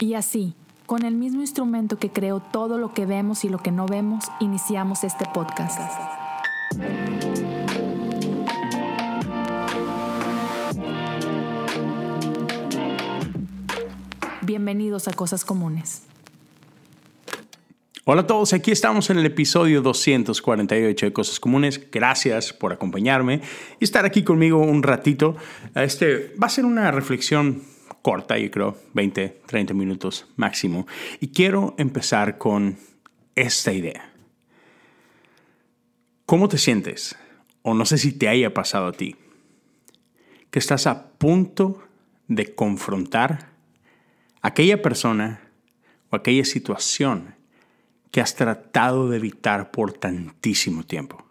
Y así, con el mismo instrumento que creó todo lo que vemos y lo que no vemos, iniciamos este podcast. Bienvenidos a Cosas Comunes. Hola a todos, aquí estamos en el episodio 248 de Cosas Comunes. Gracias por acompañarme y estar aquí conmigo un ratito. Este va a ser una reflexión corta, yo creo, 20, 30 minutos máximo. Y quiero empezar con esta idea. ¿Cómo te sientes? O no sé si te haya pasado a ti, que estás a punto de confrontar aquella persona o aquella situación que has tratado de evitar por tantísimo tiempo.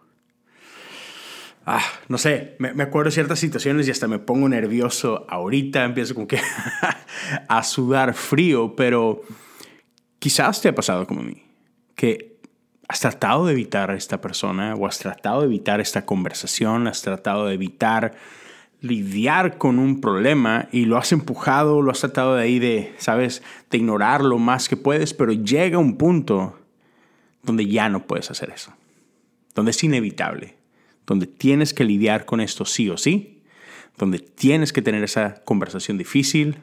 Ah, no sé, me, acuerdo de ciertas situaciones y hasta me pongo nervioso ahorita, empiezo como que a sudar frío, pero quizás te ha pasado como a mí, que has tratado de evitar a esta persona o has tratado de evitar esta conversación, has tratado de evitar lidiar con un problema y lo has empujado, lo has tratado de ahí de, sabes, de ignorar lo más que puedes, pero llega un punto donde ya no puedes hacer eso, donde es inevitable donde tienes que lidiar con esto sí o sí, donde tienes que tener esa conversación difícil.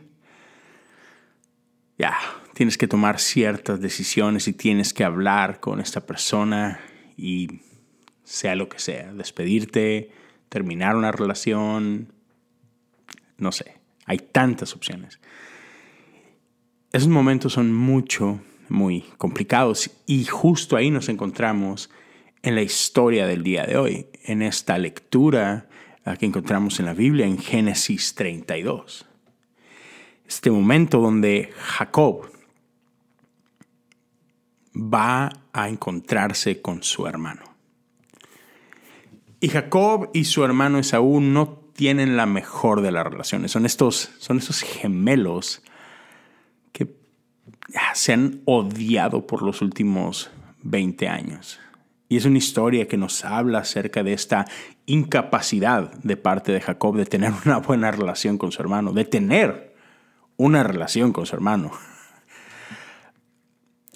Ya, tienes que tomar ciertas decisiones y tienes que hablar con esta persona y sea lo que sea, despedirte, terminar una relación, no sé, hay tantas opciones. Esos momentos son mucho, muy complicados y justo ahí nos encontramos en la historia del día de hoy, en esta lectura que encontramos en la Biblia en Génesis 32. Este momento donde Jacob va a encontrarse con su hermano. Y Jacob y su hermano Esaú no tienen la mejor de las relaciones. Son estos, son estos gemelos que se han odiado por los últimos 20 años. Y es una historia que nos habla acerca de esta incapacidad de parte de Jacob de tener una buena relación con su hermano, de tener una relación con su hermano.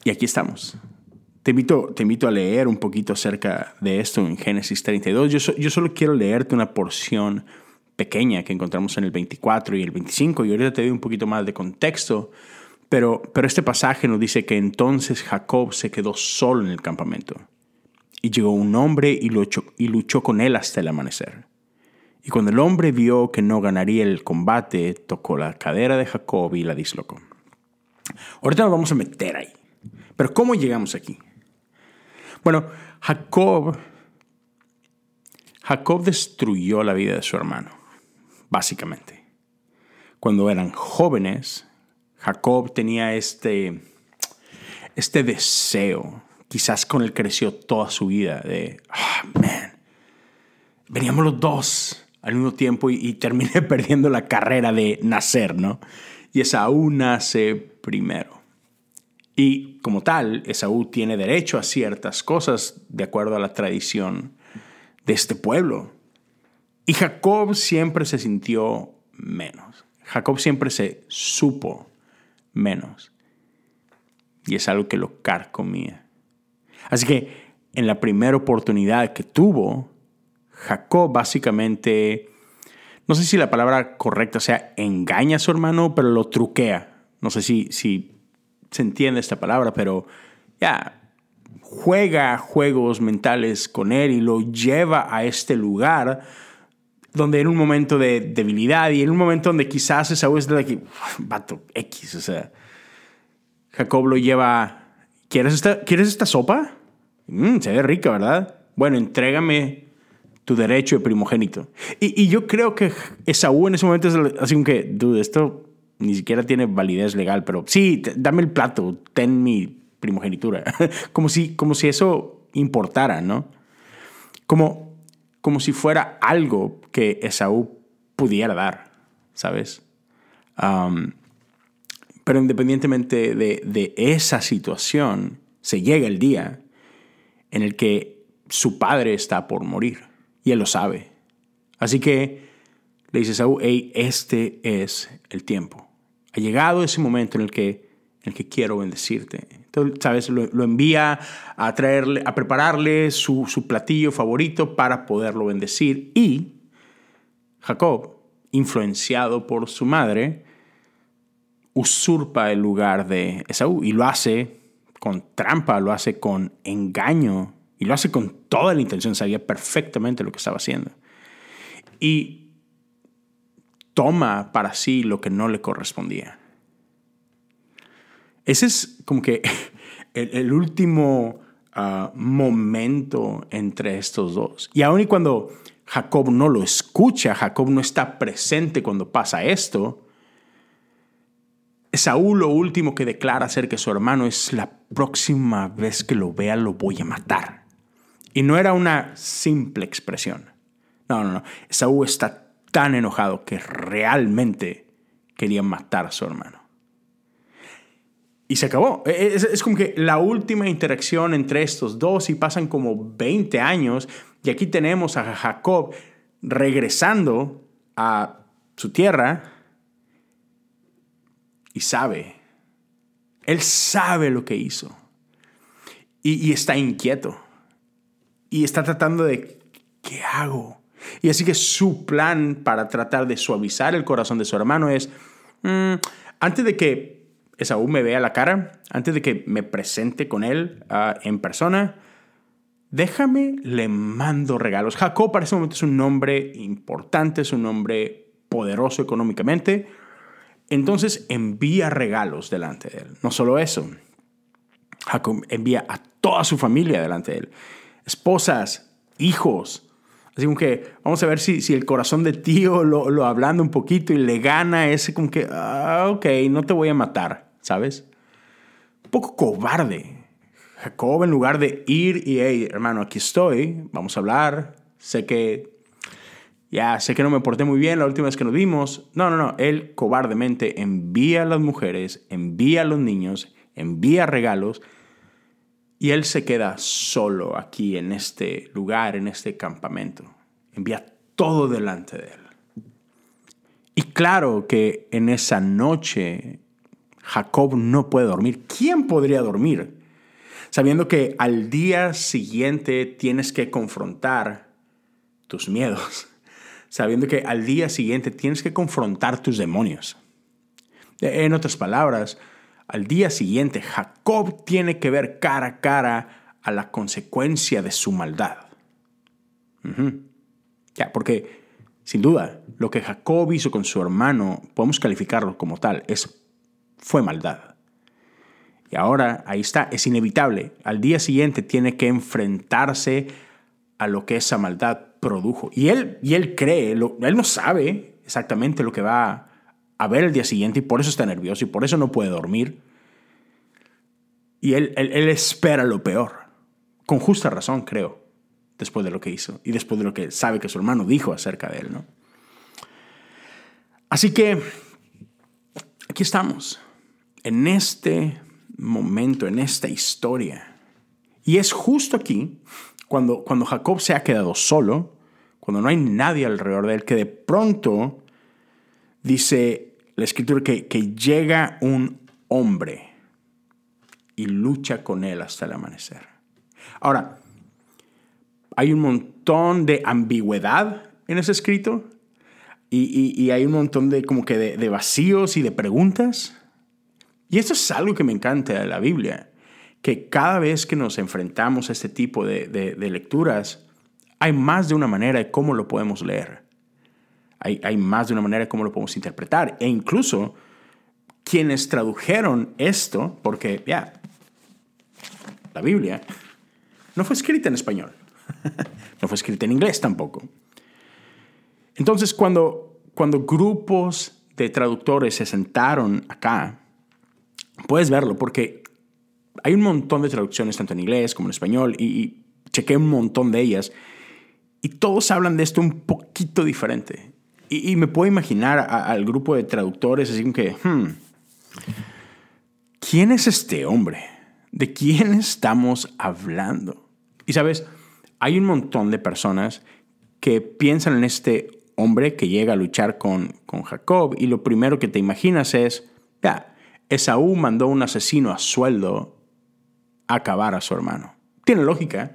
Y aquí estamos. Te invito, te invito a leer un poquito acerca de esto en Génesis 32. Yo, yo solo quiero leerte una porción pequeña que encontramos en el 24 y el 25 y ahorita te doy un poquito más de contexto. Pero, pero este pasaje nos dice que entonces Jacob se quedó solo en el campamento y llegó un hombre y luchó, con él hasta el amanecer. Y cuando el hombre vio que no ganaría el combate, tocó la cadera de Jacob y la dislocó. Ahorita nos vamos a meter ahí. Pero ¿cómo llegamos aquí? Bueno, Jacob, Jacob destruyó la vida de su hermano, básicamente. Cuando eran jóvenes, Jacob tenía este, este deseo quizás con él creció toda su vida, de, ah, man, veníamos los dos al mismo tiempo y, terminé perdiendo la carrera de nacer, ¿no? Y Esaú nace primero. Y como tal, Esaú tiene derecho a ciertas cosas de acuerdo a la tradición de este pueblo. Y Jacob siempre se sintió menos. Jacob siempre se supo menos. Y es algo que lo carcomía. Así que en la primera oportunidad que tuvo, Jacob básicamente, no sé si la palabra correcta sea engaña a su hermano, pero lo truquea. No sé si, si se entiende esta palabra, pero ya juega juegos mentales con él y lo lleva a este lugar donde en un momento de debilidad y en un momento donde quizás esa es de aquí, vato X, o sea, Jacob lo lleva, ¿quieres esta, ¿quieres esta sopa? Mm, se ve rica, ¿verdad? Bueno, entrégame tu derecho de primogénito. Y, yo creo que Esaú en ese momento es así como que, dude, esto ni siquiera tiene validez legal, pero sí, dame el plato, ten mi primogenitura. como, si, como si eso importara, ¿no? Como, como si fuera algo que Esaú pudiera dar, ¿sabes? Pero independientemente de, de esa situación, se llega el día en el que su padre está por morir y él lo sabe. Así que le dice Saúl, hey, este es el tiempo. Ha llegado ese momento en el que en el que quiero bendecirte. Entonces, ¿sabes? Lo, envía a, traerle, a prepararle su, su platillo favorito para poderlo bendecir. Y Jacob, influenciado por su madre, usurpa el lugar de Esaú y lo hace con trampa, lo hace con engaño y lo hace con toda la intención, sabía perfectamente lo que estaba haciendo. Y toma para sí lo que no le correspondía. Ese es como que el, último ah, momento entre estos dos. Y aun y cuando Jacob no lo escucha, Jacob no está presente cuando pasa esto, Saúl lo último que declara acerca de su hermano es la próxima vez que lo vea lo voy a matar. Y no era una simple expresión. No, no, no. Saúl está tan enojado que realmente quería matar a su hermano. Y se acabó. E, e, es, como que la última interacción entre estos dos y pasan como 20 años y aquí tenemos a Jacob regresando a su tierra sabe, él sabe lo que hizo y, está inquieto y está tratando de, ¿qué hago? Y así que su plan para tratar de suavizar el corazón de su hermano es, mm, antes de que Esaú me vea la cara, antes de que me presente con él ah, en persona, déjame, le mando regalos. Jacob para ese momento es un nombre importante, es un nombre poderoso económicamente. Entonces envía regalos delante de él. No solo eso, Jacob envía a toda su familia delante de él. Esposas, hijos. Así como que vamos a ver si, si el corazón de tío lo, lo hablando un poquito y le gana ese como que, ah, ok, no te voy a matar, ¿sabes? Un poco cobarde. Jacob en lugar de ir y, hey, hermano, aquí estoy, vamos a hablar, sé que ya sé que no me porté muy bien la última vez que nos vimos. No, no, no. Él cobardemente envía a las mujeres, envía a los niños, envía regalos y él se queda solo aquí en este lugar, en este campamento. Envía todo delante de él. Y claro que en esa noche Jacob no puede dormir. ¿Quién podría dormir? Sabiendo que al día siguiente tienes que confrontar tus miedos sabiendo que al día siguiente tienes que confrontar tus demonios. En otras palabras, al día siguiente Jacob tiene que ver cara a cara a la consecuencia de su maldad. Ya, porque sin duda lo que Jacob hizo con su hermano podemos calificarlo como tal, es fue maldad. Y ahora ahí está, es inevitable. Al día siguiente tiene que enfrentarse a lo que esa maldad produjo. Y él, y él cree, él no sabe exactamente lo que va a ver el día siguiente y por eso está nervioso y por eso no puede dormir. Y él, él, espera lo peor, con justa razón, creo, después de lo que hizo y después de lo que sabe que su hermano dijo acerca de él. ¿no? Así que aquí estamos, en este momento, en esta historia. Y es justo aquí cuando, cuando Jacob se ha quedado solo, cuando no hay nadie alrededor de él, que de pronto dice la escritura que, que llega un hombre y lucha con él hasta el amanecer. Ahora, hay un montón de ambigüedad en ese escrito y, y, hay un montón de como que de, vacíos y de preguntas. Y esto es algo que me encanta de la Biblia que cada vez que nos enfrentamos a este tipo de, lecturas, hay más de una manera de cómo lo podemos leer. Hay, hay, más de una manera de cómo lo podemos interpretar. E incluso quienes tradujeron esto, porque ya, la Biblia no fue escrita en español, no fue escrita en inglés tampoco. Entonces, cuando, cuando grupos de traductores se sentaron acá, puedes verlo, porque hay un montón de traducciones, tanto en inglés como en español, y, chequé un montón de ellas. Y todos hablan de esto un poquito diferente. Y, me puedo imaginar al grupo de traductores así como que, hmm, ¿quién es este hombre? ¿De quién estamos hablando? Y sabes, hay un montón de personas que piensan en este hombre que llega a luchar con, con Jacob y lo primero que te imaginas es, ya, Esaú mandó un asesino a sueldo acabar a su hermano. Tiene lógica.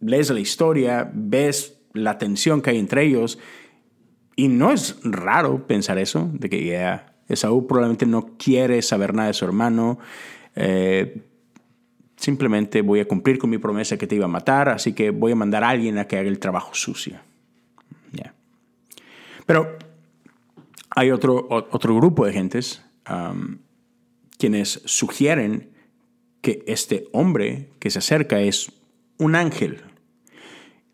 Lees la historia, ves la tensión que hay entre ellos y no es raro pensar eso, de que ya Esaú probablemente no quiere saber nada de su hermano. Eh, simplemente voy a cumplir con mi promesa que te iba a matar, así que voy a mandar a alguien a que haga el trabajo sucio. Pero hay otro, otro grupo de gentes um, quienes sugieren que este hombre que se acerca es un ángel.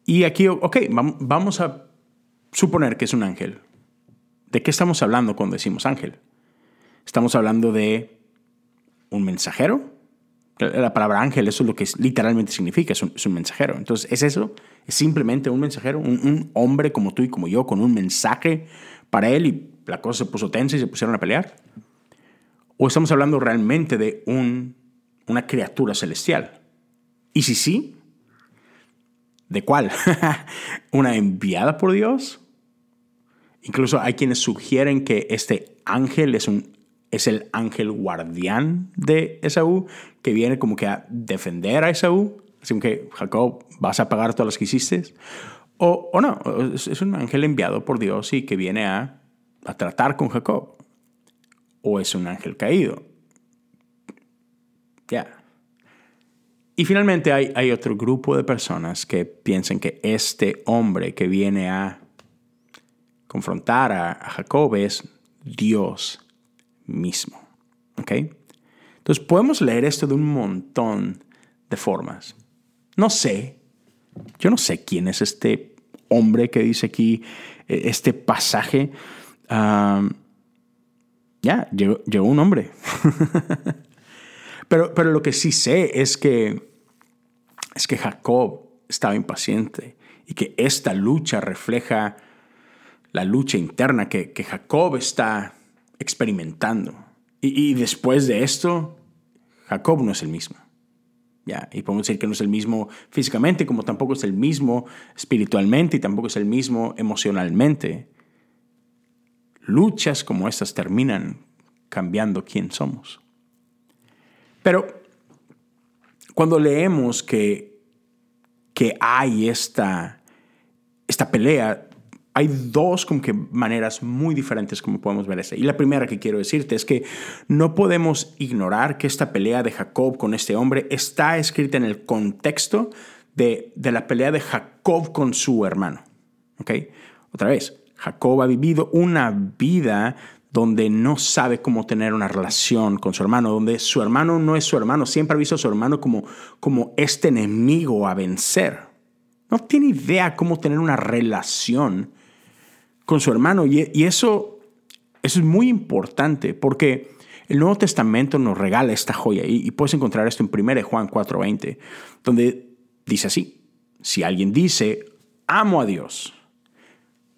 Y aquí, ok, vamos a suponer que es un ángel. ¿De qué estamos hablando cuando decimos ángel? Estamos hablando de un mensajero. La palabra ángel, eso es lo que literalmente significa, es un, mensajero. Entonces, ¿es eso? ¿Es simplemente un mensajero? Un, hombre como tú y como yo con un mensaje para él y la cosa se puso tensa y se pusieron a pelear? ¿O estamos hablando realmente de un, una criatura celestial? Y si sí, ¿de cuál? ¿Una enviada por Dios? Incluso hay quienes sugieren que este ángel es, un, es el ángel guardián de Esaú, que viene como que a defender a Esaú. Así que, Jacob, vas a pagar todas las que hiciste. O, o no, es, un ángel enviado por Dios y que viene a, a tratar con Jacob. O es un ángel caído. Ya. Y finalmente hay, hay otro grupo de personas que piensan que este hombre que viene a confrontar a, Jacob es Dios mismo. ¿Ok? Entonces podemos leer esto de un montón de formas. No sé, yo no sé quién es este hombre que dice aquí e, este pasaje. ya, llegó, un hombre. pero, pero lo que sí sé es que, es que Jacob estaba impaciente y que esta lucha refleja la lucha interna que, Jacob está experimentando. Y, después de esto, Jacob no es el mismo. ¿ya? Y podemos decir que no es el mismo físicamente, como tampoco es el mismo espiritualmente y tampoco es el mismo emocionalmente. Luchas como estas terminan cambiando quién somos. Pero cuando leemos que, que hay esta, esta pelea, hay dos como que maneras muy diferentes como podemos ver eso. Y la primera que quiero decirte es que no podemos ignorar que esta pelea de Jacob con este hombre está escrita en el contexto de, de la pelea de Jacob con su hermano. ¿Ok? Otra vez, Jacob ha vivido una vida donde no sabe cómo tener una relación con su hermano, donde su hermano no es su hermano, siempre ha visto a su hermano como, como este enemigo a vencer. No tiene idea cómo tener una relación con su hermano. Y, eso, eso es muy importante porque el Nuevo Testamento nos regala esta joya. Y, puedes encontrar esto en 1 Juan 4:20, donde dice así, si alguien dice, amo a Dios,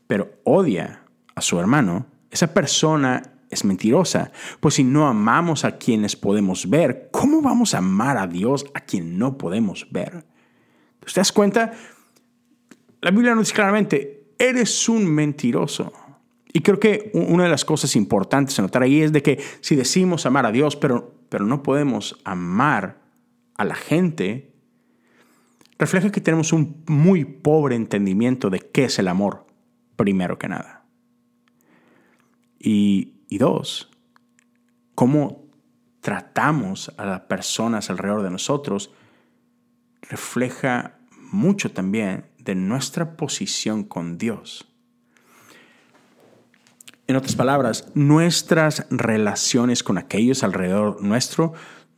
pero odia a su hermano, esa persona es mentirosa, pues si no amamos a quienes podemos ver, ¿cómo vamos a amar a Dios a quien no podemos ver? ¿Te das cuenta? La Biblia nos dice claramente, eres un mentiroso. Y creo que una de las cosas importantes a notar ahí es de que si decimos amar a Dios, pero, pero no podemos amar a la gente, refleja que tenemos un muy pobre entendimiento de qué es el amor, primero que nada. Y, dos, cómo tratamos a las personas alrededor de nosotros refleja mucho también de nuestra posición con Dios. En otras palabras, nuestras relaciones con aquellos alrededor nuestro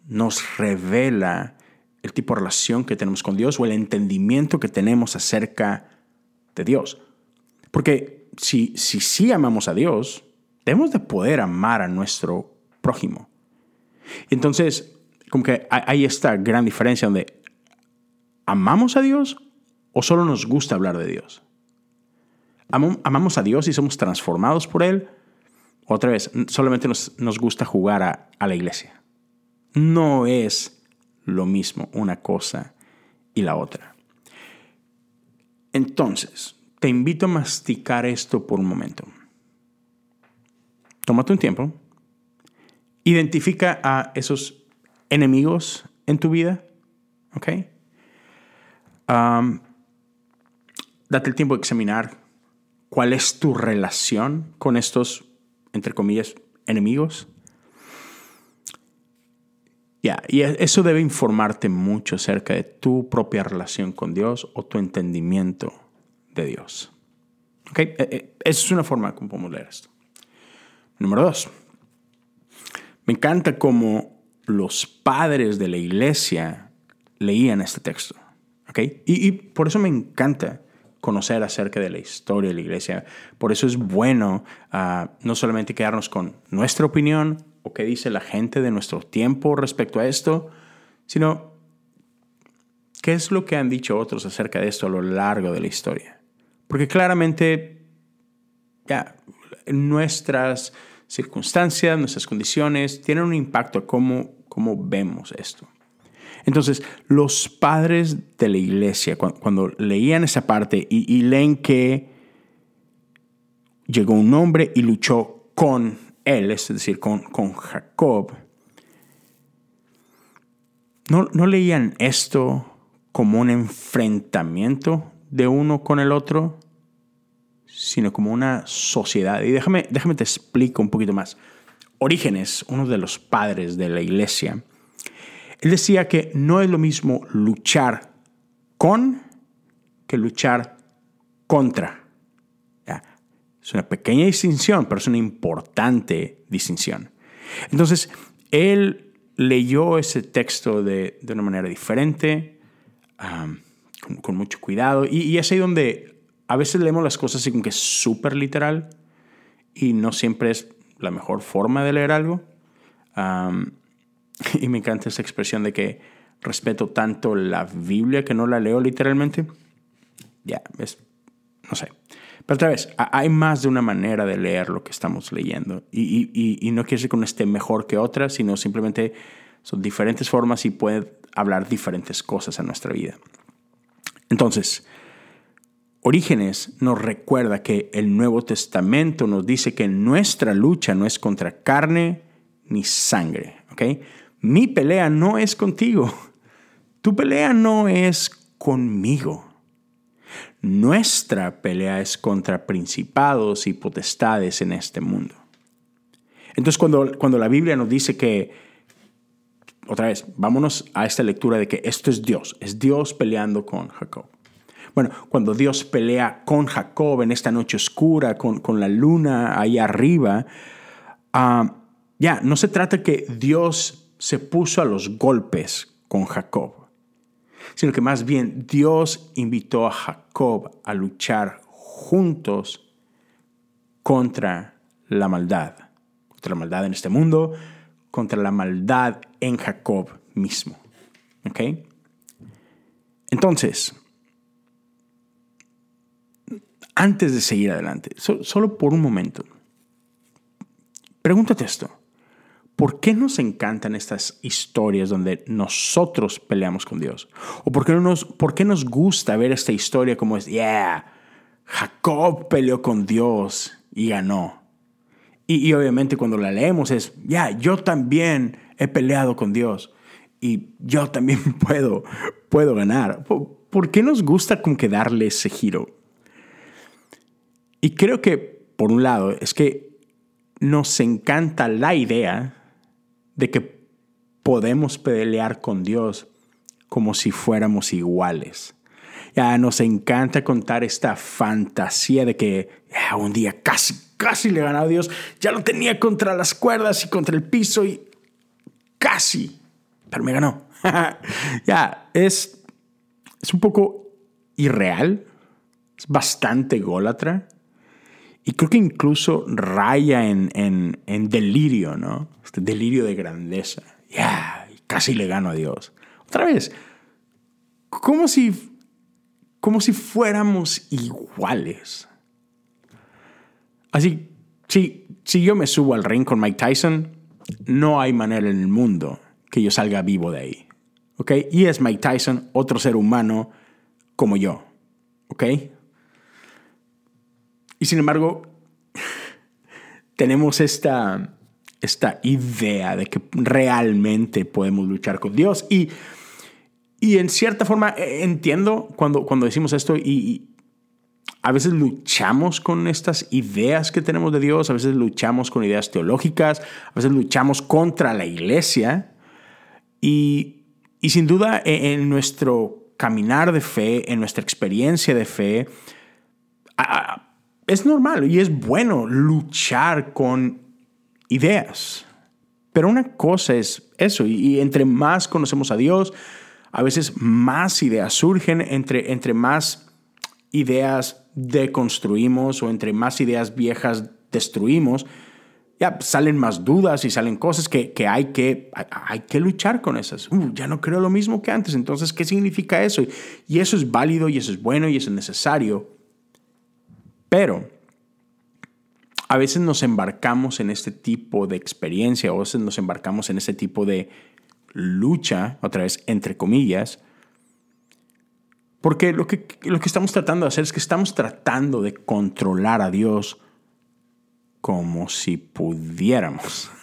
nos revela el tipo de relación que tenemos con Dios o el entendimiento que tenemos acerca de Dios. Porque si sí si, amamos a Dios, debemos de poder amar a nuestro prójimo. Entonces, como que hay esta gran diferencia donde amamos a Dios ¿O solo nos gusta hablar de Dios? ¿Amamos a Dios y somos transformados por Él? Otra vez, solamente nos, gusta jugar a, a la iglesia. No es lo mismo una cosa y la otra. Entonces, te invito a masticar esto por un momento. Tómate un tiempo Identifica a esos enemigos en tu vida. ¿Ok? date el tiempo de examinar cuál es tu relación con estos, entre comillas, enemigos. Ya, y e, eso debe informarte mucho acerca de tu propia relación con Dios o tu entendimiento de Dios. ¿Ok? E, e, esa es una forma como podemos leer esto. Número dos. Me encanta cómo los padres de la iglesia leían este texto. Y, por eso me encanta conocer acerca de la historia de la iglesia. Por eso es bueno ah, no solamente quedarnos con nuestra opinión o qué dice la gente de nuestro tiempo respecto a esto, sino qué es lo que han dicho otros acerca de esto a lo largo de la historia. Porque claramente ya, nuestras circunstancias, nuestras condiciones tienen un impacto a cómo, cómo vemos esto. Entonces, los padres de la iglesia, cuando, leían esa parte y, leen que llegó un hombre y luchó con él, es decir, con, con Jacob, no, no leían esto como un enfrentamiento de uno con el otro, sino como una sociedad. Y déjame, déjame te explico un poquito más. Orígenes, uno de los padres de la iglesia, él decía que no es lo mismo luchar con que luchar contra. Es una pequeña distinción, pero es una importante distinción. Entonces, él leyó ese texto de, una manera diferente, con, mucho cuidado, y, es ahí donde a veces leemos las cosas así como que es súper literal y no siempre es la mejor forma de leer algo. y me encanta esa expresión de que respeto tanto la Biblia que no la leo literalmente. Ya, es, no sé. Pero otra vez, hay más de una manera de leer lo que estamos leyendo. Y, y, y no quiere decir que uno esté mejor que otra, sino simplemente son diferentes formas y puede hablar diferentes cosas a nuestra vida. Entonces, Orígenes nos recuerda que el Nuevo Testamento nos dice que nuestra lucha no es contra carne ni sangre. ¿okay? mi pelea no es contigo. Tu pelea no es conmigo. Nuestra pelea es contra principados y potestades en este mundo. Entonces cuando, cuando la Biblia nos dice que, otra vez, vámonos a esta lectura de que esto es Dios, es Dios peleando con Jacob. Bueno, cuando Dios pelea con Jacob en esta noche oscura, con, la luna ahí arriba, ah, ya, no se trata que Dios se puso a los golpes con Jacob, sino que más bien Dios invitó a Jacob a luchar juntos contra la maldad, contra la maldad en este mundo, contra la maldad en Jacob mismo. ¿Ok? Entonces, antes de seguir adelante, solo por un momento, pregúntate esto. ¿por qué nos encantan estas historias donde nosotros peleamos con Dios? ¿O por qué, nos, por qué nos gusta ver esta historia como es, yeah, Jacob peleó con Dios y ganó? Y, obviamente cuando la leemos es, ya, yo también he peleado con Dios y yo también puedo, puedo ganar. ¿Por, qué nos gusta como que darle ese giro? Y creo que, por un lado, es que nos encanta la idea de que podemos pelear con Dios como si fuéramos iguales. Ya nos encanta contar esta fantasía de que un día casi, casi le ganó a Dios. Ya lo tenía contra las cuerdas y contra el piso y casi, pero me ganó. ya, es, es un poco irreal, es bastante gólatra. Y creo que incluso raya en, en, delirio, ¿no? Este delirio de grandeza. Ya, casi le gano a Dios. Otra vez, como si, como si fuéramos iguales. Así, si, si yo me subo al ring con Mike Tyson, no hay manera en el mundo que yo salga vivo de ahí. ¿Ok? Y es Mike Tyson, otro ser humano como yo. ¿Ok? Y sin embargo, tenemos esta, esta idea de que realmente podemos luchar con Dios. Y, y en cierta forma eh, entiendo cuando, cuando decimos esto y, a veces luchamos con estas ideas que tenemos de Dios, a veces luchamos con ideas teológicas, a veces luchamos contra la iglesia. Y, y sin duda e, en nuestro caminar de fe, en nuestra experiencia de fe, es normal y es bueno luchar con ideas. Pero una cosa es eso, y, entre más conocemos a Dios, a veces más ideas surgen, entre, entre más ideas deconstruimos o entre más ideas viejas destruimos, ya salen más dudas y salen cosas que, hay, que hay que luchar con esas. Uh, ya no creo lo mismo que antes, entonces, ¿qué significa eso? Y eso es válido y eso es bueno y eso es necesario. Pero a veces nos embarcamos en este tipo de experiencia, a veces nos embarcamos en este tipo de lucha, otra vez, entre comillas, porque lo que, lo que estamos tratando de hacer es que estamos tratando de controlar a Dios como si pudiéramos.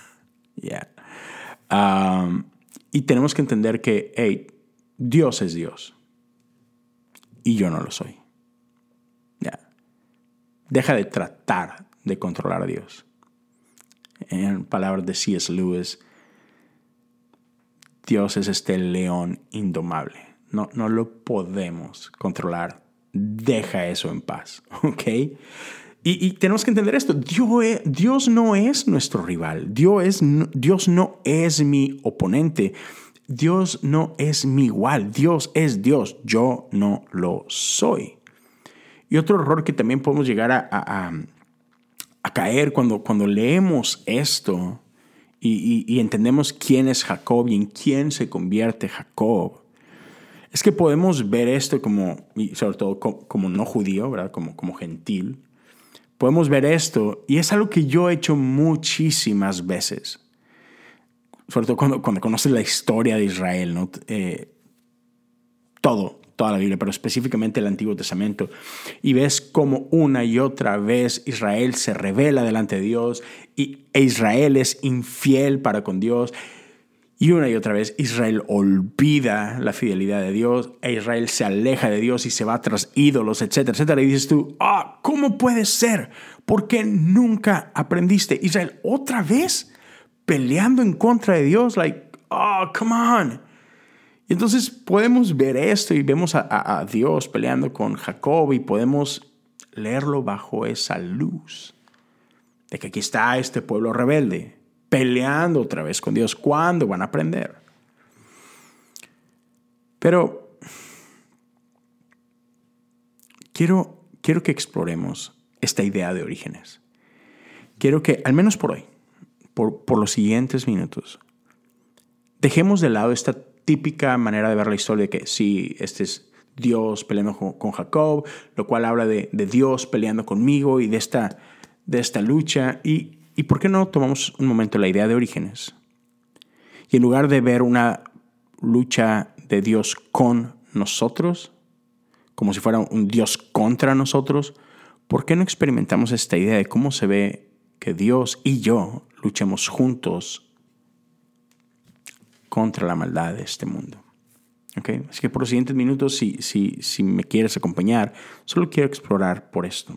Um, y tenemos que entender que, hey, Dios es Dios. Y yo no lo soy. Deja de tratar de controlar a Dios. En palabras de C.S. Lewis, Dios es este león indomable. No, no lo podemos controlar. Deja eso en paz, ¿ok? Y, tenemos que entender esto. Dios, e, Dios, no es nuestro rival. Dios, Dios no es mi oponente. Dios no es mi igual. Dios es Dios. Yo no lo soy. Y otro error que también podemos llegar a caer cuando, cuando leemos esto y, entendemos quién es Jacob y en quién se convierte Jacob, es que podemos ver esto como, y sobre todo como, no judío, ¿verdad? Como, como gentil. Podemos ver esto y es algo que yo he hecho muchísimas veces. Sobre todo cuando, cuando conoces la historia de Israel, ¿no? Eh, todo, toda la Biblia, pero específicamente el Antiguo Testamento, y ves cómo una y otra vez Israel se revela delante de Dios y, e Israel es infiel para con Dios. Y una y otra vez Israel olvida la fidelidad de Dios, e Israel se aleja de Dios y se va tras ídolos, etcétera, etcétera. Y dices tú, ah, ¿cómo puede ser? ¿Por qué nunca aprendiste? Israel otra vez peleando en contra de Dios, like, oh, come on. Entonces podemos ver esto y vemos a, Dios peleando con Jacob y podemos leerlo bajo esa luz de que aquí está este pueblo rebelde peleando otra vez con Dios. ¿Cuándo van a aprender? Pero quiero, quiero que exploremos esta idea de orígenes. Quiero que, al menos por hoy, por, por los siguientes minutos, dejemos de lado esta típica manera de ver la historia de que sí, este es Dios peleando con, Jacob, lo cual habla de, Dios peleando conmigo y de esta, de esta lucha. Y, ¿Y por qué no tomamos un momento la idea de orígenes? Y en lugar de ver una lucha de Dios con nosotros, como si fuera un Dios contra nosotros, ¿por qué no experimentamos esta idea de cómo se ve que Dios y yo luchemos juntos contra la maldad de este mundo. ¿Okay? Así que por los siguientes minutos, si, si, si me quieres acompañar, solo quiero explorar por esto.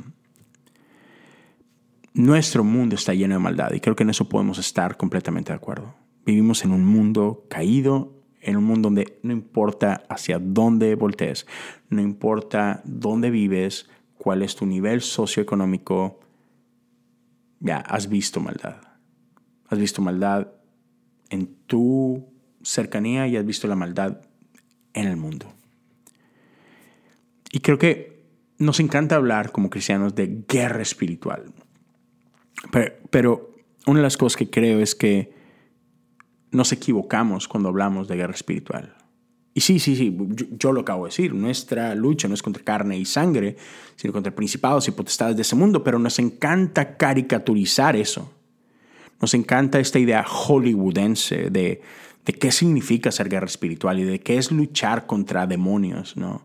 Nuestro mundo está lleno de maldad y creo que en eso podemos estar completamente de acuerdo. Vivimos en un mundo caído, en un mundo donde no importa hacia dónde voltees, no importa dónde vives, cuál es tu nivel socioeconómico, ya has visto maldad. Has visto maldad en tu cercanía y has visto la maldad en el mundo. Y creo que nos encanta hablar como cristianos de guerra espiritual. Pero, una de las cosas que creo es que nos equivocamos cuando hablamos de guerra espiritual. Y sí, sí, sí, yo, lo acabo de decir, nuestra lucha no es contra carne y sangre, sino contra principados y potestades de ese mundo, pero nos encanta caricaturizar eso. Nos encanta esta idea hollywoodense de, de qué significa ser guerra espiritual y de qué es luchar contra demonios, ¿no?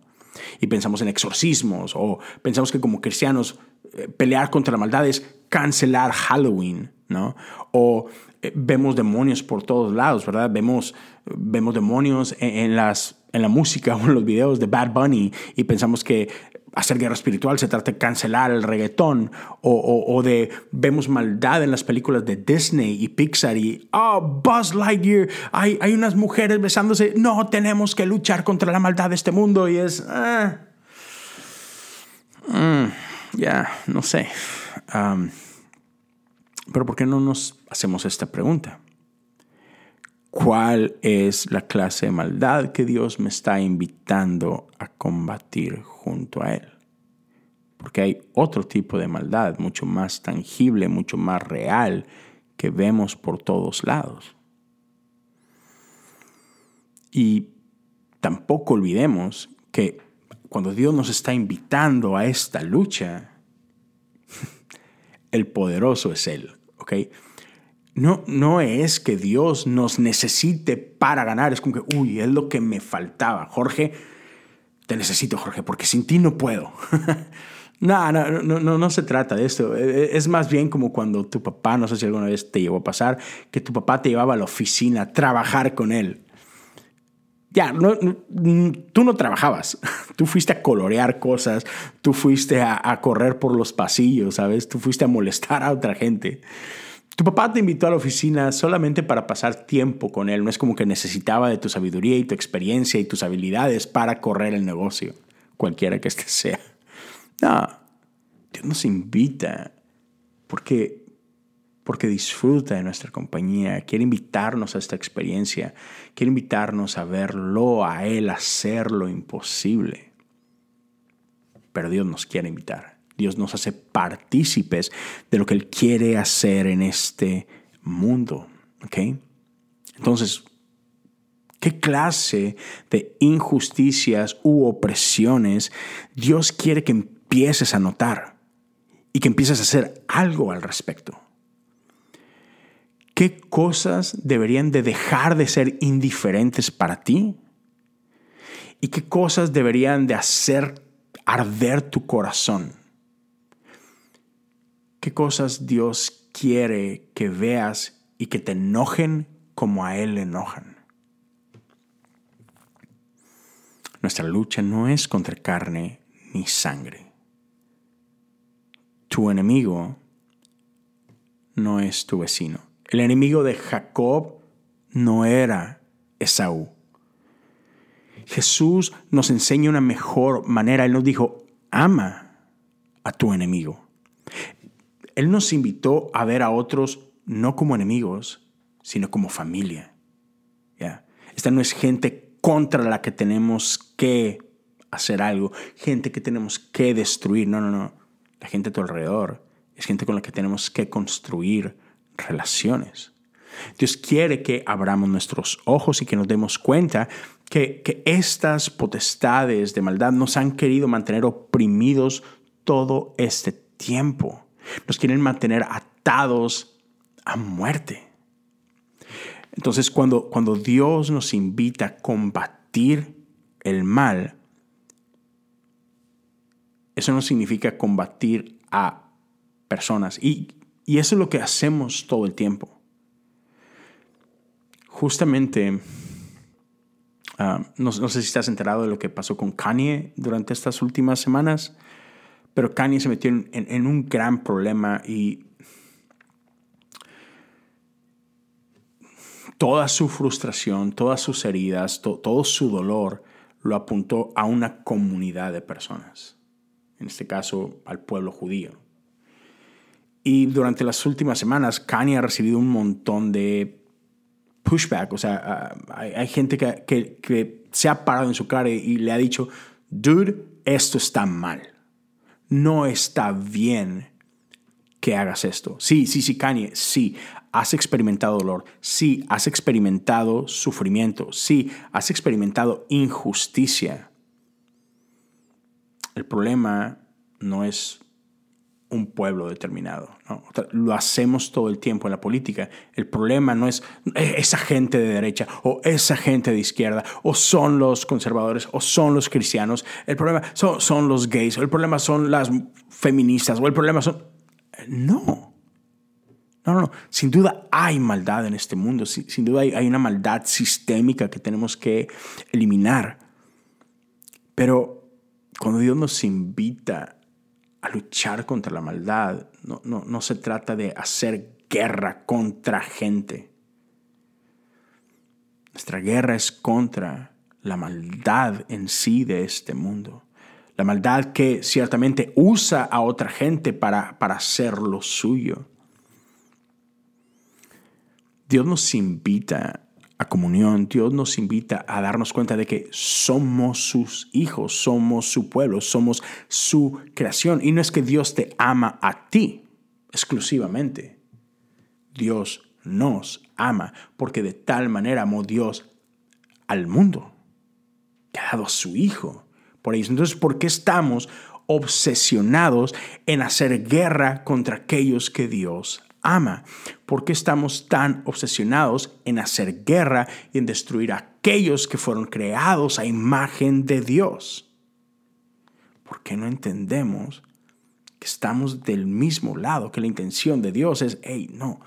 Y pensamos en exorcismos o pensamos que como cristianos eh, pelear contra la maldad es cancelar Halloween, ¿no? O eh, vemos demonios por todos lados, ¿verdad? Vemos, vemos demonios en, las, en la música o en los videos de Bad Bunny y pensamos que hacer guerra espiritual se trata de cancelar el reggaetón o, de vemos maldad en las películas de Disney y Pixar y oh Buzz Lightyear hay, hay unas mujeres besándose no tenemos que luchar contra la maldad de este mundo y es ah, mm, ya no sé pero ¿por qué no nos hacemos esta pregunta? ¿Cuál es la clase de maldad que Dios me está invitando a combatir junto a Él? Porque hay otro tipo de maldad, mucho más tangible, mucho más real, que vemos por todos lados. Y tampoco olvidemos que cuando Dios nos está invitando a esta lucha, el poderoso es Él. ¿ok? No, no es que Dios nos necesite para ganar, es como que, uy, es lo que me faltaba. Jorge, te necesito, Jorge, porque sin ti no puedo. no, no, no, no, se trata de esto. E, e, es más bien como cuando tu papá, no sé si alguna vez te llevó a pasar, que tu papá te llevaba a la oficina a trabajar con él. Ya, no, tú no trabajabas, tú fuiste a colorear cosas, tú fuiste a, a, correr por los pasillos, ¿sabes? Tú fuiste a molestar a otra gente. Tu papá te invitó a la oficina solamente para pasar tiempo con él, no es como que necesitaba de tu sabiduría y tu experiencia y tus habilidades para correr el negocio, cualquiera que este sea. No, Dios nos invita porque porque disfruta de nuestra compañía, quiere invitarnos a esta experiencia, quiere invitarnos a verlo, a Él, hacer lo imposible. Pero Dios nos quiere invitar, Dios nos hace partícipes de lo que Él quiere hacer en este mundo. Entonces, ¿Qué clase de injusticias u opresiones Dios quiere que empieces a notar y que empieces a hacer algo al respecto? ¿Qué cosas deberían de dejar de ser indiferentes para ti? ¿Y qué cosas deberían de hacer arder tu corazón? ¿Qué cosas Dios quiere que veas y que te enojen como a Él le enojan? Nuestra lucha no es contra carne ni sangre. Tu enemigo no es tu vecino. El enemigo de Jacob no era Esaú. Jesús nos enseña una mejor manera. Él nos dijo, ama a tu enemigo. Él nos invitó a ver a otros no como enemigos, sino como familia. Esta no es gente contra la que tenemos que hacer algo, gente que tenemos que destruir. No, no, no. La gente a tu alrededor es gente con la que tenemos que construir relaciones. Dios quiere que abramos nuestros ojos y que nos demos cuenta que, estas potestades de maldad nos han querido mantener oprimidos todo este tiempo. Nos quieren mantener atados a muerte. Entonces, cuando, cuando Dios nos invita a combatir el mal, eso no significa combatir a personas. Y y eso es lo que hacemos todo el tiempo. Justamente, ah, no, sé si estás enterado de lo que pasó con Kanye durante estas últimas semanas, pero Kanye se metió en, un gran problema y toda su frustración, todas sus heridas, todo su dolor lo apuntó a una comunidad de personas, en este caso al pueblo judío. Y durante las últimas semanas, Kanye ha recibido un montón de pushback. O sea, hay, gente que, que, se ha parado en su cara y le ha dicho, dude, esto está mal. No está bien que hagas esto. Sí, sí, sí, Kanye, sí, has experimentado dolor. Sí, has experimentado sufrimiento. Sí, has experimentado injusticia. El problema no es un pueblo determinado. Lo hacemos todo el tiempo en la política. El problema no es eh, esa gente de derecha o esa gente de izquierda o son los conservadores o son los cristianos. El problema son, son los gays o el problema son las feministas o el problema son... No. No, no, no. Sin duda hay maldad en este mundo. Sin, duda hay, hay, una maldad sistémica que tenemos que eliminar. Pero cuando Dios nos invita a luchar contra la maldad, no, no, no se trata de hacer guerra contra gente. Nuestra guerra es contra la maldad en sí de este mundo. La maldad que ciertamente usa a otra gente para, para hacer lo suyo. Dios nos invita a comunión, Dios nos invita a darnos cuenta de que somos sus hijos, somos su pueblo, somos su creación. Y no es que Dios te ama a ti exclusivamente. Dios nos ama porque de tal manera amó Dios al mundo, que ha dado a su Hijo por ellos. Entonces, ¿por qué estamos obsesionados en hacer guerra contra aquellos que Dios ama. ¿Por qué estamos tan obsesionados en hacer guerra y en destruir a aquellos que fueron creados a imagen de Dios? ¿Por qué no entendemos que estamos del mismo lado, que la intención de Dios es, hey, no,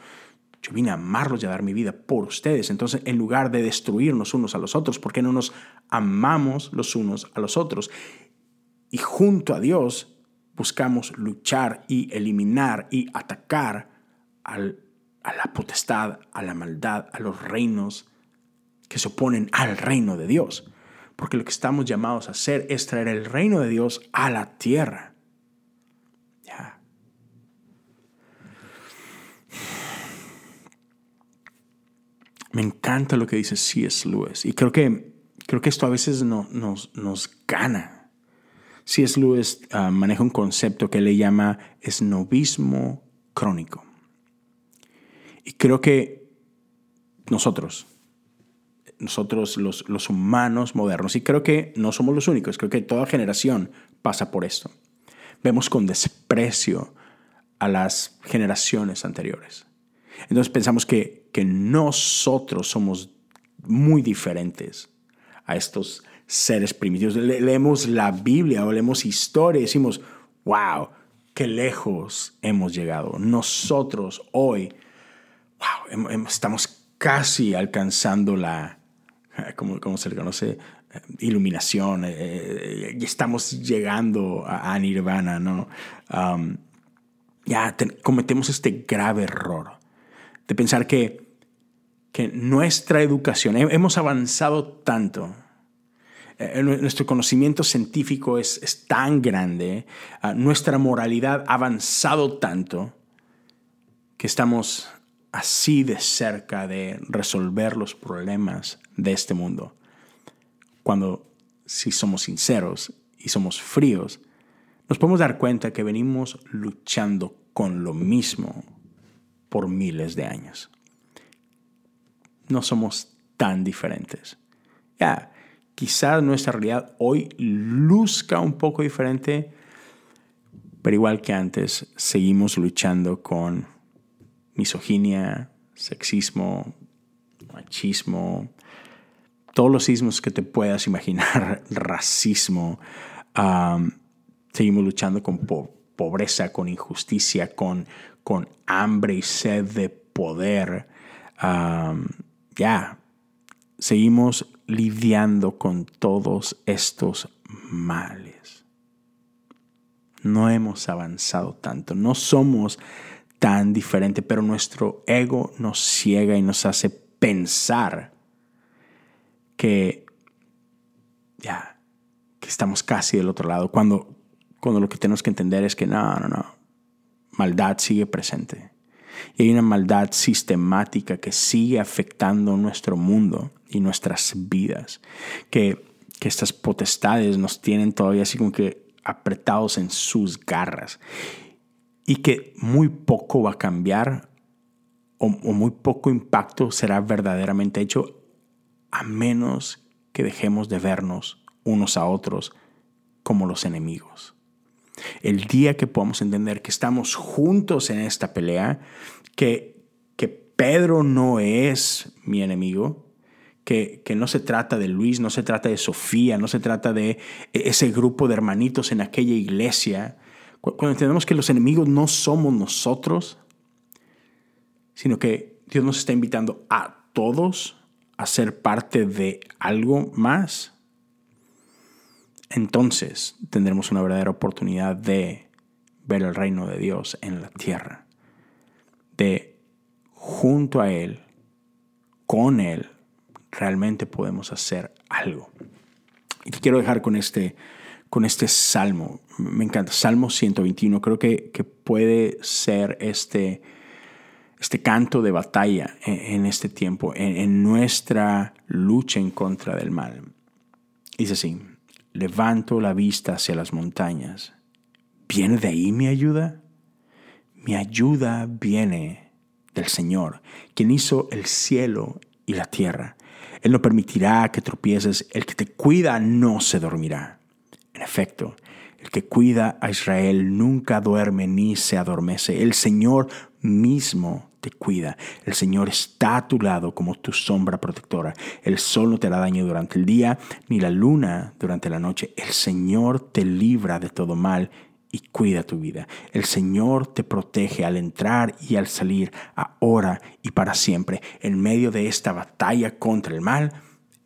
yo vine a amarlos y a dar mi vida por ustedes. Entonces, en lugar de destruirnos unos a los otros, ¿por qué no nos amamos los unos a los otros? Y junto a Dios buscamos luchar y eliminar y atacar a la potestad, a la maldad, a los reinos que se oponen al reino de Dios. Porque lo que estamos llamados a hacer es traer el reino de Dios a la tierra. Ya. Me encanta lo que dice C.S. Lewis. Y creo que, creo que esto a veces no, nos, nos gana. C.S. Lewis ah, maneja un concepto que le llama esnovismo crónico. Y creo que nosotros, nosotros los, los humanos modernos, y creo que no somos los únicos, creo que toda generación pasa por esto. Vemos con desprecio a las generaciones anteriores. Entonces pensamos que, que nosotros somos muy diferentes a estos seres primitivos. leemos la Biblia o leemos historia y decimos, wow, qué lejos hemos llegado. Nosotros hoy wow, estamos casi alcanzando la, ¿cómo, se le conoce? Iluminación, eh, eh, estamos llegando a, Nirvana, ¿no? ya cometemos este grave error de pensar que, que nuestra educación, hemos avanzado tanto, eh, nuestro conocimiento científico es, es tan grande, nuestra moralidad ha avanzado tanto, que estamos así de cerca de resolver los problemas de este mundo. Cuando, si somos sinceros y somos fríos, nos podemos dar cuenta que venimos luchando con lo mismo por miles de años. No somos tan diferentes. Ya, quizás nuestra realidad hoy luzca un poco diferente, pero igual que antes, seguimos luchando con misoginia, sexismo, machismo, todos los sismos que te puedas imaginar, racismo. seguimos luchando con pobreza, con injusticia, con, con hambre y sed de poder. ya, seguimos lidiando con todos estos males. No hemos avanzado tanto, no somos tan diferente, pero nuestro ego nos ciega y nos hace pensar que ya, que estamos casi del otro lado, cuando, cuando lo que tenemos que entender es que no, no, no, maldad sigue presente. Y hay una maldad sistemática que sigue afectando nuestro mundo y nuestras vidas, que, que estas potestades nos tienen todavía así como que apretados en sus garras y que muy poco va a cambiar o, muy poco impacto será verdaderamente hecho a menos que dejemos de vernos unos a otros como los enemigos. El día que podamos entender que estamos juntos en esta pelea, que, Pedro no es mi enemigo, que, que, no se trata de Luis, no se trata de Sofía, no se trata de ese grupo de hermanitos en aquella iglesia, cuando entendemos que los enemigos no somos nosotros, sino que Dios nos está invitando a todos a ser parte de algo más, entonces tendremos una verdadera oportunidad de ver el reino de Dios en la tierra, de junto a Él, con Él, realmente podemos hacer algo. Y te quiero dejar con este, con este salmo. Me encanta. Salmo 121. Creo que, que puede ser este, este canto de batalla en, este tiempo, en, en, nuestra lucha en contra del mal. Dice así, levanto la vista hacia las montañas. ¿Viene de ahí mi ayuda? Mi ayuda viene del Señor, quien hizo el cielo y la tierra. Él no permitirá que tropieces, el que te cuida no se dormirá. En efecto, el que cuida a Israel nunca duerme ni se adormece. El Señor mismo te cuida. El Señor está a tu lado como tu sombra protectora. El sol no te hará daño durante el día, ni la luna durante la noche. El Señor te libra de todo mal y cuida tu vida. El Señor te protege al entrar y al salir, ahora y para siempre. En medio de esta batalla contra el mal,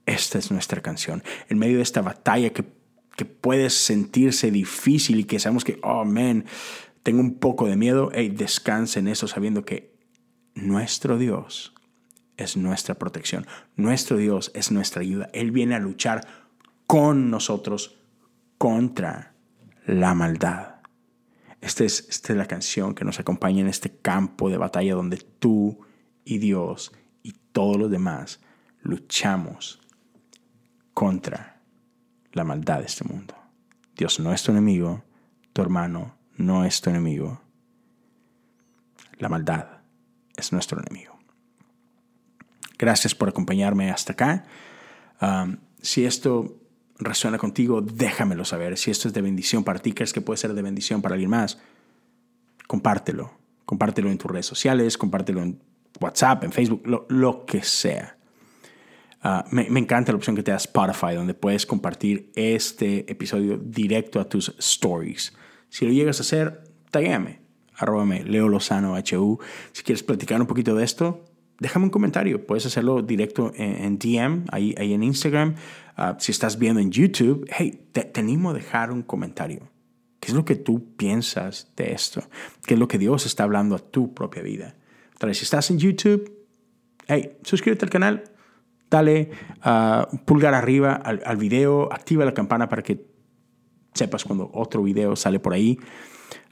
esta es nuestra canción. En medio de esta batalla que, que puede sentirse difícil y que sabemos que, oh, man, tengo un poco de miedo, hey, descansa en eso sabiendo que nuestro Dios es nuestra protección. Nuestro Dios es nuestra ayuda. Él viene a luchar con nosotros contra la maldad. Esta es, esta es la canción que nos acompaña en este campo de batalla donde tú y Dios y todos los demás luchamos contra la maldad de este mundo. Dios no es tu enemigo, tu hermano no es tu enemigo. La maldad es nuestro enemigo. Gracias por acompañarme hasta acá. Si esto resuena contigo, déjamelo saber. Si esto es de bendición para ti, crees que puede ser de bendición para alguien más, compártelo. Compártelo en tus redes sociales, compártelo en WhatsApp, en Facebook, lo, que sea. Ah, me, encanta la opción que te da Spotify, donde puedes compartir este episodio directo a tus stories. Si lo llegas a hacer, taguéame, arróbame, Leo Lozano HU. Si quieres platicar un poquito de esto, déjame un comentario. Puedes hacerlo directo en, DM, ahí, ahí en Instagram. Ah, si estás viendo en YouTube, hey, te, animo a dejar un comentario. ¿Qué es lo que tú piensas de esto? ¿Qué es lo que Dios está hablando a tu propia vida? Tal vez si estás en YouTube, hey, suscríbete al canal, dale uh, pulgar arriba al, al, video, activa la campana para que sepas cuando otro video sale por ahí.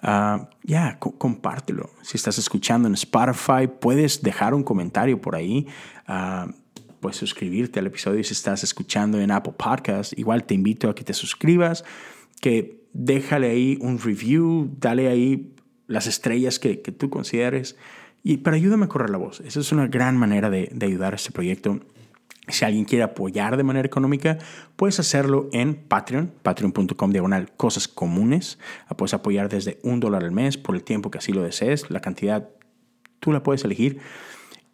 Ah, ya, compártelo. Si estás escuchando en Spotify, puedes dejar un comentario por ahí. Uh, puedes suscribirte al episodio si estás escuchando en Apple Podcast. Igual te invito a que te suscribas, que déjale ahí un review, dale ahí las estrellas que, tú consideres. Y para ayúdame a correr la voz. Esa es una gran manera de ayudar a este proyecto. Si alguien quiere apoyar de manera económica, puedes hacerlo en Patreon, patreon.com diagonal cosas comunes. Puedes apoyar desde un dólar al mes por el tiempo que así lo desees. La cantidad tú la puedes elegir.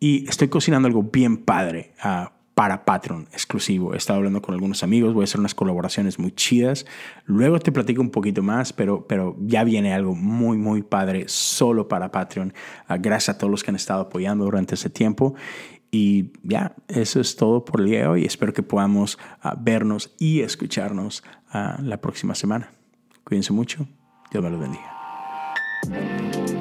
Y estoy cocinando algo bien padre uh, para Patreon exclusivo. He estado hablando con algunos amigos, voy a hacer unas colaboraciones muy chidas. Luego te platico un poquito más, pero, pero ya viene algo muy, muy padre solo para Patreon. Uh, gracias a todos los que han estado apoyando durante este tiempo. Y ya, eso es todo por el día de hoy. Espero que podamos uh, vernos y escucharnos uh, la próxima semana. Cuídense mucho. Dios me los bendiga.